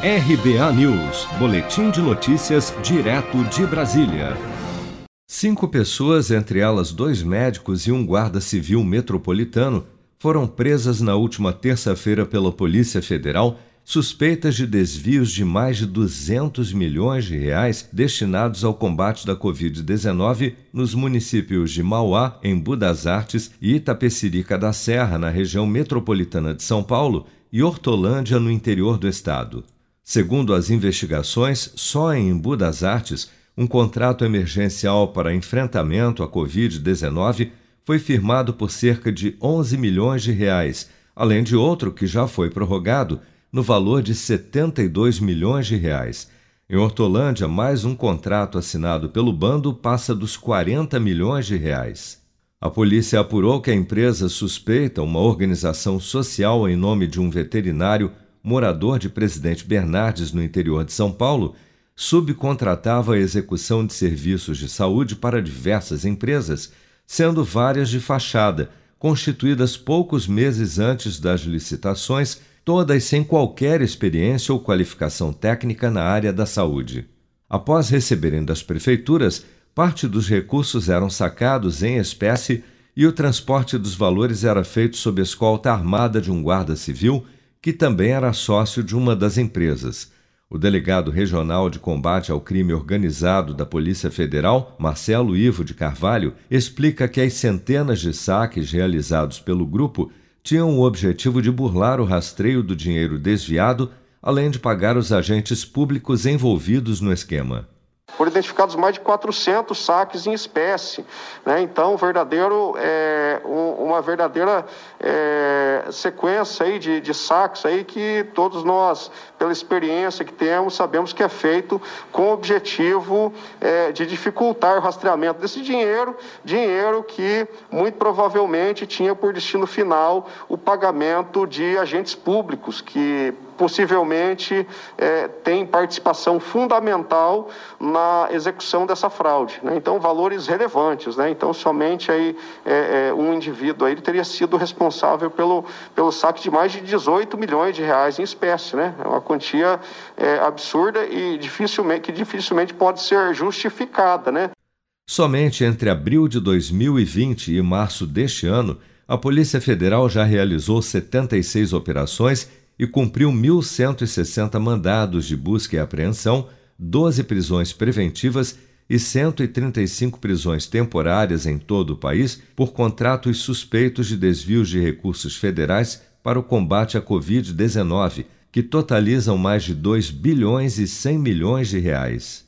RBA News, Boletim de Notícias, direto de Brasília. Cinco pessoas, entre elas dois médicos e um guarda civil metropolitano, foram presas na última terça-feira pela Polícia Federal, suspeitas de desvios de mais de 200 milhões de reais destinados ao combate da Covid-19 nos municípios de Mauá, em Budas Artes, e Itapecerica da Serra, na região metropolitana de São Paulo, e Hortolândia, no interior do estado. Segundo as investigações, só em Embu das Artes, um contrato emergencial para enfrentamento à Covid-19 foi firmado por cerca de 11 milhões de reais, além de outro que já foi prorrogado no valor de 72 milhões de reais. Em Hortolândia, mais um contrato assinado pelo bando passa dos 40 milhões de reais. A polícia apurou que a empresa suspeita uma organização social em nome de um veterinário morador de Presidente Bernardes, no interior de São Paulo, subcontratava a execução de serviços de saúde para diversas empresas, sendo várias de fachada, constituídas poucos meses antes das licitações, todas sem qualquer experiência ou qualificação técnica na área da saúde. Após receberem das prefeituras, parte dos recursos eram sacados em espécie e o transporte dos valores era feito sob escolta armada de um guarda civil que também era sócio de uma das empresas. O delegado regional de combate ao crime organizado da Polícia Federal, Marcelo Ivo de Carvalho, explica que as centenas de saques realizados pelo grupo tinham o objetivo de burlar o rastreio do dinheiro desviado, além de pagar os agentes públicos envolvidos no esquema foram identificados mais de 400 saques em espécie. Né? Então, verdadeiro, é, uma verdadeira é, sequência aí de, de saques aí que todos nós, pela experiência que temos, sabemos que é feito com o objetivo é, de dificultar o rastreamento desse dinheiro, dinheiro que muito provavelmente tinha por destino final o pagamento de agentes públicos que possivelmente é, tem participação fundamental na execução dessa fraude. Né? Então, valores relevantes. Né? Então, somente aí, é, é, um indivíduo aí teria sido responsável pelo, pelo saque de mais de 18 milhões de reais em espécie. Né? É uma quantia é, absurda e dificilmente, que dificilmente pode ser justificada. Né? Somente entre abril de 2020 e março deste ano, a Polícia Federal já realizou 76 operações e cumpriu 1.160 mandados de busca e apreensão, 12 prisões preventivas e 135 prisões temporárias em todo o país por contratos suspeitos de desvios de recursos federais para o combate à Covid-19, que totalizam mais de 2 bilhões e 100 milhões de reais.